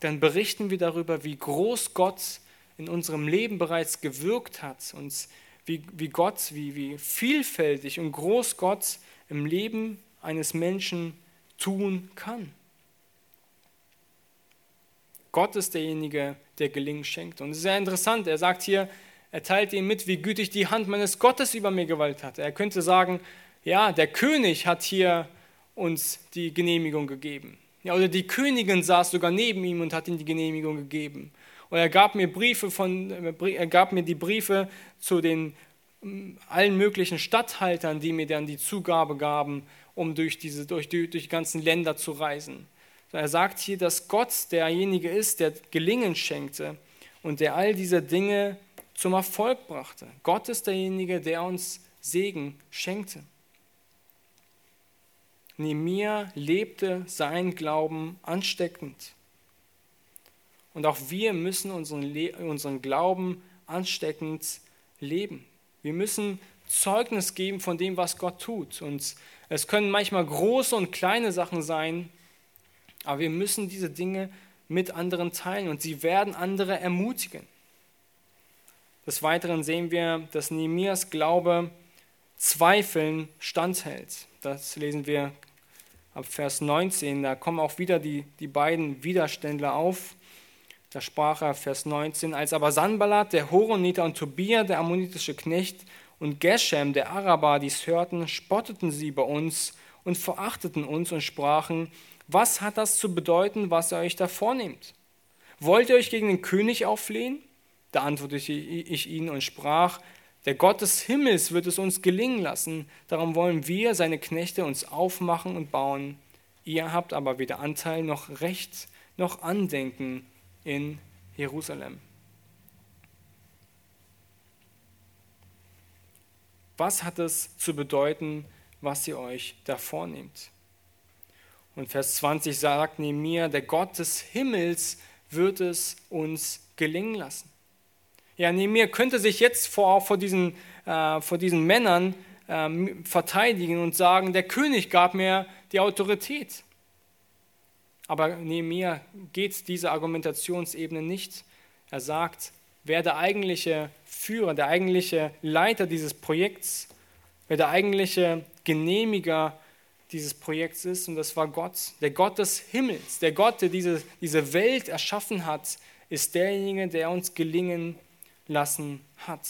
dann berichten wir darüber, wie groß Gott ist in unserem Leben bereits gewirkt hat, uns wie, wie Gott, wie, wie vielfältig und groß Gott im Leben eines Menschen tun kann. Gott ist derjenige, der Gelingen schenkt. Und es ist sehr interessant, er sagt hier, er teilt ihm mit, wie gütig die Hand meines Gottes über mir gewalt hat. Er könnte sagen, ja, der König hat hier uns die Genehmigung gegeben. Ja, oder die Königin saß sogar neben ihm und hat ihm die Genehmigung gegeben. Und er gab mir Briefe von, er gab mir die Briefe zu den mm, allen möglichen Statthaltern, die mir dann die Zugabe gaben um durch, diese, durch, durch die ganzen Länder zu reisen. Er sagt hier, dass Gott derjenige ist, der Gelingen schenkte und der all diese Dinge zum Erfolg brachte. Gott ist derjenige, der uns Segen schenkte. Nehemiah lebte sein Glauben ansteckend. Und auch wir müssen unseren, unseren Glauben ansteckend leben. Wir müssen Zeugnis geben von dem, was Gott tut. Und es können manchmal große und kleine Sachen sein, aber wir müssen diese Dinge mit anderen teilen und sie werden andere ermutigen. Des Weiteren sehen wir, dass Nehemias Glaube Zweifeln standhält. Das lesen wir ab Vers 19. Da kommen auch wieder die, die beiden Widerständler auf. Da sprach er, Vers 19, als aber Sanballat, der Horoniter und Tobia, der ammonitische Knecht, und Geshem, der Araber, dies hörten, spotteten sie bei uns und verachteten uns und sprachen, was hat das zu bedeuten, was ihr euch da vornehmt? Wollt ihr euch gegen den König auflehnen? Da antwortete ich ihnen und sprach, der Gott des Himmels wird es uns gelingen lassen, darum wollen wir, seine Knechte, uns aufmachen und bauen. Ihr habt aber weder Anteil noch Recht noch Andenken in Jerusalem. Was hat es zu bedeuten, was ihr euch da vornehmt? Und Vers 20 sagt mir, der Gott des Himmels wird es uns gelingen lassen. Ja, Nehemiah könnte sich jetzt vor, vor, diesen, äh, vor diesen Männern äh, verteidigen und sagen, der König gab mir die Autorität. Aber Nehemiah geht diese Argumentationsebene nicht. Er sagt, wer der eigentliche Führer, der eigentliche Leiter dieses Projekts, wer der eigentliche Genehmiger dieses Projekts ist. Und das war Gott, der Gott des Himmels, der Gott, der diese, diese Welt erschaffen hat, ist derjenige, der uns gelingen lassen hat.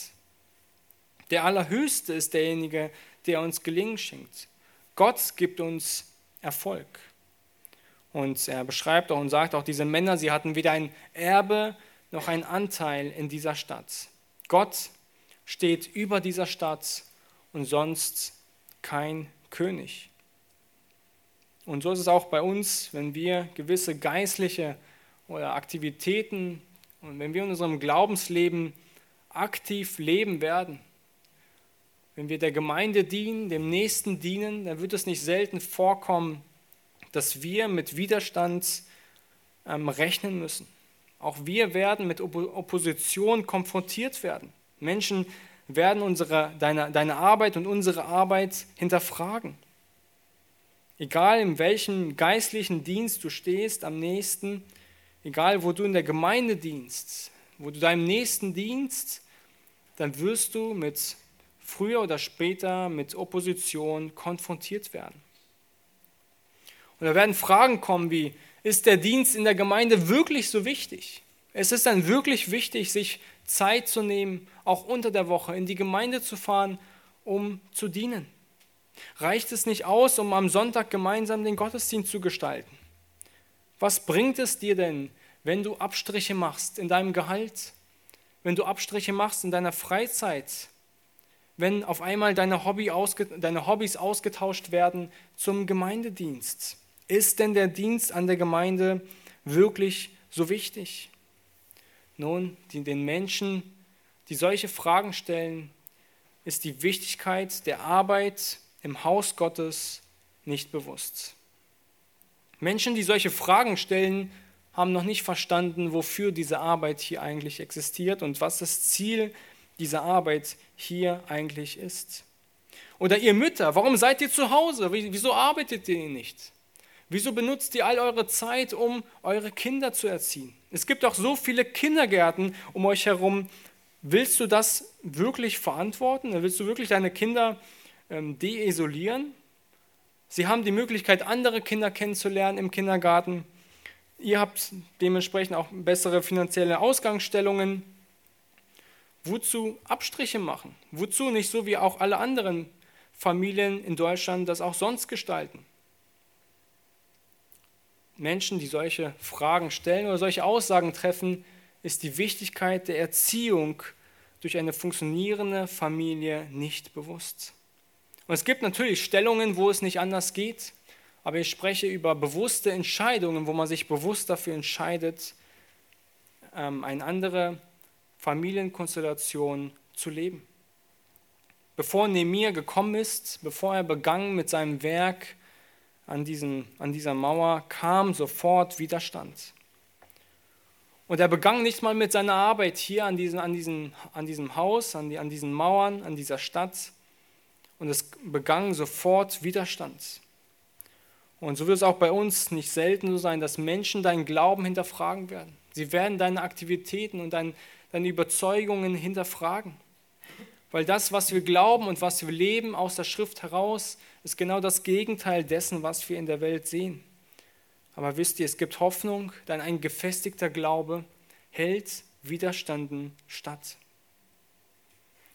Der Allerhöchste ist derjenige, der uns Gelingen schenkt. Gott gibt uns Erfolg. Und er beschreibt auch und sagt auch, diese Männer, sie hatten weder ein Erbe noch einen Anteil in dieser Stadt. Gott steht über dieser Stadt und sonst kein König. Und so ist es auch bei uns, wenn wir gewisse geistliche oder Aktivitäten und wenn wir in unserem Glaubensleben aktiv leben werden. Wenn wir der Gemeinde dienen, dem Nächsten dienen, dann wird es nicht selten vorkommen, dass wir mit Widerstand ähm, rechnen müssen. Auch wir werden mit Opposition konfrontiert werden. Menschen werden unsere, deine, deine Arbeit und unsere Arbeit hinterfragen. Egal in welchem geistlichen Dienst du stehst am nächsten, egal wo du in der Gemeinde dienst, wo du deinem Nächsten dienst, dann wirst du mit früher oder später mit Opposition konfrontiert werden. Und da werden Fragen kommen wie, ist der Dienst in der Gemeinde wirklich so wichtig? Es ist dann wirklich wichtig, sich Zeit zu nehmen, auch unter der Woche in die Gemeinde zu fahren, um zu dienen. Reicht es nicht aus, um am Sonntag gemeinsam den Gottesdienst zu gestalten? Was bringt es dir denn, wenn du Abstriche machst in deinem Gehalt, wenn du Abstriche machst in deiner Freizeit, wenn auf einmal deine, Hobby ausge, deine Hobbys ausgetauscht werden zum Gemeindedienst? Ist denn der Dienst an der Gemeinde wirklich so wichtig? Nun, die, den Menschen, die solche Fragen stellen, ist die Wichtigkeit der Arbeit im Haus Gottes nicht bewusst. Menschen, die solche Fragen stellen, haben noch nicht verstanden, wofür diese Arbeit hier eigentlich existiert und was das Ziel dieser Arbeit hier eigentlich ist. Oder ihr Mütter, warum seid ihr zu Hause? Wieso arbeitet ihr nicht? Wieso benutzt ihr all eure Zeit, um eure Kinder zu erziehen? Es gibt auch so viele Kindergärten um euch herum. Willst du das wirklich verantworten? Willst du wirklich deine Kinder ähm, deisolieren? Sie haben die Möglichkeit, andere Kinder kennenzulernen im Kindergarten. Ihr habt dementsprechend auch bessere finanzielle Ausgangsstellungen. Wozu Abstriche machen? Wozu nicht so wie auch alle anderen Familien in Deutschland das auch sonst gestalten? Menschen, die solche Fragen stellen oder solche Aussagen treffen, ist die Wichtigkeit der Erziehung durch eine funktionierende Familie nicht bewusst. Und es gibt natürlich Stellungen, wo es nicht anders geht, aber ich spreche über bewusste Entscheidungen, wo man sich bewusst dafür entscheidet, ähm, eine andere Familienkonstellation zu leben. Bevor Nehemiah gekommen ist, bevor er begann mit seinem Werk an, diesen, an dieser Mauer, kam sofort Widerstand. Und er begann nicht mal mit seiner Arbeit hier an, diesen, an, diesen, an diesem Haus, an, die, an diesen Mauern, an dieser Stadt. Und es begann sofort Widerstand. Und so wird es auch bei uns nicht selten so sein, dass Menschen deinen Glauben hinterfragen werden. Sie werden deine Aktivitäten und dein, deine Überzeugungen hinterfragen. Weil das, was wir glauben und was wir leben aus der Schrift heraus, ist genau das Gegenteil dessen, was wir in der Welt sehen. Aber wisst ihr, es gibt Hoffnung, denn ein gefestigter Glaube hält Widerstanden statt.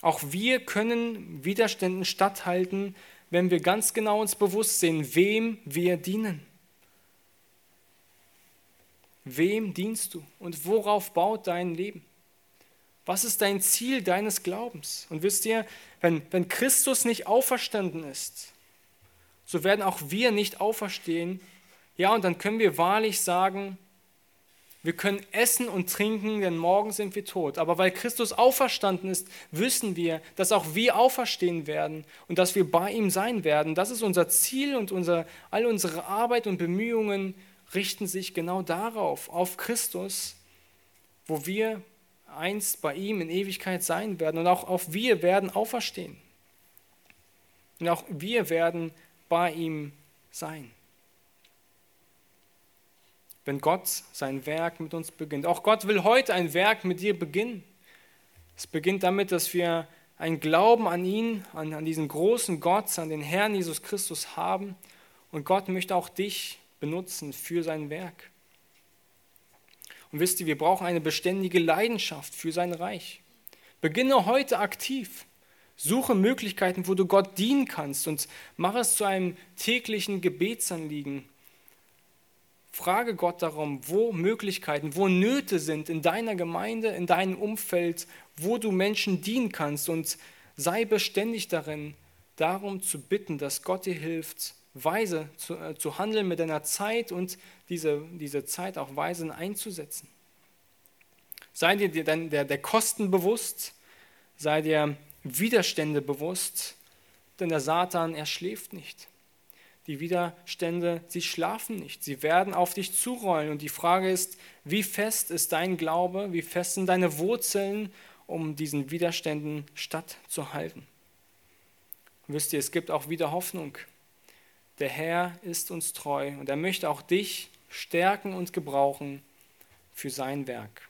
Auch wir können Widerständen statthalten, wenn wir ganz genau uns bewusst sind, wem wir dienen. Wem dienst du und worauf baut dein Leben? Was ist dein Ziel deines Glaubens? Und wisst ihr, wenn, wenn Christus nicht auferstanden ist, so werden auch wir nicht auferstehen. Ja, und dann können wir wahrlich sagen, wir können essen und trinken, denn morgen sind wir tot. Aber weil Christus auferstanden ist, wissen wir, dass auch wir auferstehen werden und dass wir bei ihm sein werden. Das ist unser Ziel und unser, all unsere Arbeit und Bemühungen richten sich genau darauf, auf Christus, wo wir einst bei ihm in Ewigkeit sein werden. Und auch, auch wir werden auferstehen. Und auch wir werden bei ihm sein. Wenn Gott sein Werk mit uns beginnt. Auch Gott will heute ein Werk mit dir beginnen. Es beginnt damit, dass wir einen Glauben an ihn, an, an diesen großen Gott, an den Herrn Jesus Christus haben. Und Gott möchte auch dich benutzen für sein Werk. Und wisst ihr, wir brauchen eine beständige Leidenschaft für sein Reich. Beginne heute aktiv. Suche Möglichkeiten, wo du Gott dienen kannst und mach es zu einem täglichen Gebetsanliegen. Frage Gott darum, wo Möglichkeiten, wo Nöte sind in deiner Gemeinde, in deinem Umfeld, wo du Menschen dienen kannst und sei beständig darin, darum zu bitten, dass Gott dir hilft, weise zu, äh, zu handeln mit deiner Zeit und diese, diese Zeit auch weise einzusetzen. Sei dir der, der, der Kosten bewusst, sei dir Widerstände bewusst, denn der Satan, er schläft nicht. Die Widerstände, sie schlafen nicht, sie werden auf dich zurollen. Und die Frage ist, wie fest ist dein Glaube, wie fest sind deine Wurzeln, um diesen Widerständen stattzuhalten. wisst ihr, es gibt auch wieder Hoffnung. Der Herr ist uns treu und er möchte auch dich stärken und gebrauchen für sein Werk.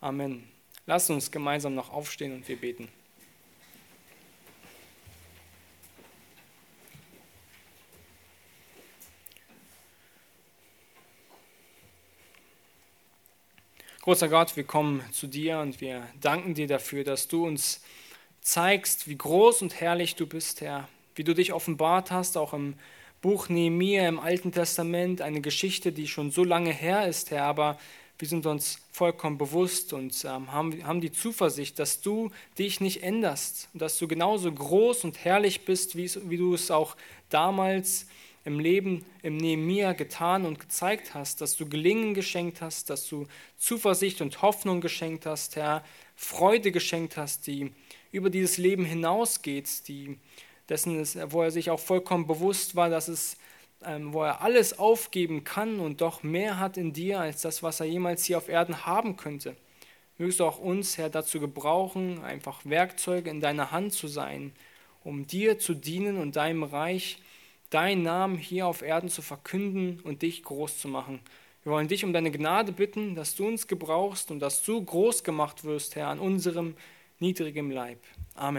Amen. Lass uns gemeinsam noch aufstehen und wir beten. Großer Gott, wir kommen zu dir und wir danken dir dafür, dass du uns zeigst, wie groß und herrlich du bist, Herr wie du dich offenbart hast, auch im Buch Nehemiah im Alten Testament, eine Geschichte, die schon so lange her ist, Herr, aber wir sind uns vollkommen bewusst und ähm, haben, haben die Zuversicht, dass du dich nicht änderst dass du genauso groß und herrlich bist, wie, wie du es auch damals im Leben im Nehemiah getan und gezeigt hast, dass du Gelingen geschenkt hast, dass du Zuversicht und Hoffnung geschenkt hast, Herr, Freude geschenkt hast, die über dieses Leben hinausgeht, die dessen, ist, wo er sich auch vollkommen bewusst war, dass es, wo er alles aufgeben kann und doch mehr hat in dir als das, was er jemals hier auf Erden haben könnte. Mögst du auch uns, Herr, dazu gebrauchen, einfach Werkzeuge in deiner Hand zu sein, um dir zu dienen und deinem Reich, deinen Namen hier auf Erden zu verkünden und dich groß zu machen. Wir wollen dich um deine Gnade bitten, dass du uns gebrauchst und dass du groß gemacht wirst, Herr, an unserem niedrigen Leib. Amen.